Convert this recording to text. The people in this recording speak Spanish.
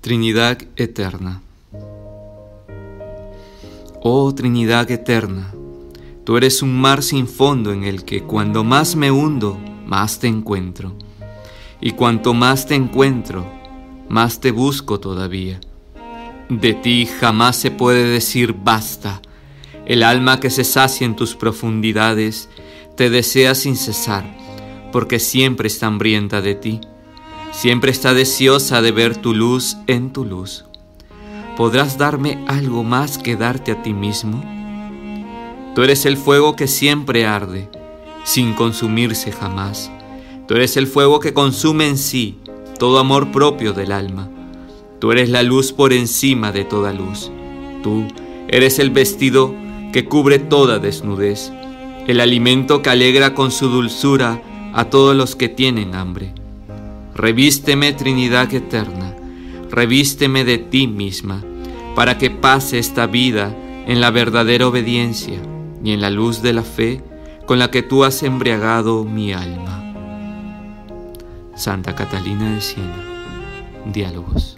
Trinidad eterna. Oh Trinidad eterna, tú eres un mar sin fondo en el que cuando más me hundo, más te encuentro. Y cuanto más te encuentro, más te busco todavía. De ti jamás se puede decir basta. El alma que se sacia en tus profundidades te desea sin cesar, porque siempre está hambrienta de ti Siempre está deseosa de ver tu luz en tu luz. ¿Podrás darme algo más que darte a ti mismo? Tú eres el fuego que siempre arde, sin consumirse jamás. Tú eres el fuego que consume en sí todo amor propio del alma. Tú eres la luz por encima de toda luz. Tú eres el vestido que cubre toda desnudez, el alimento que alegra con su dulzura a todos los que tienen hambre. Revísteme, Trinidad eterna, revísteme de ti misma, para que pase esta vida en la verdadera obediencia y en la luz de la fe con la que tú has embriagado mi alma. Santa Catalina de Siena, Diálogos.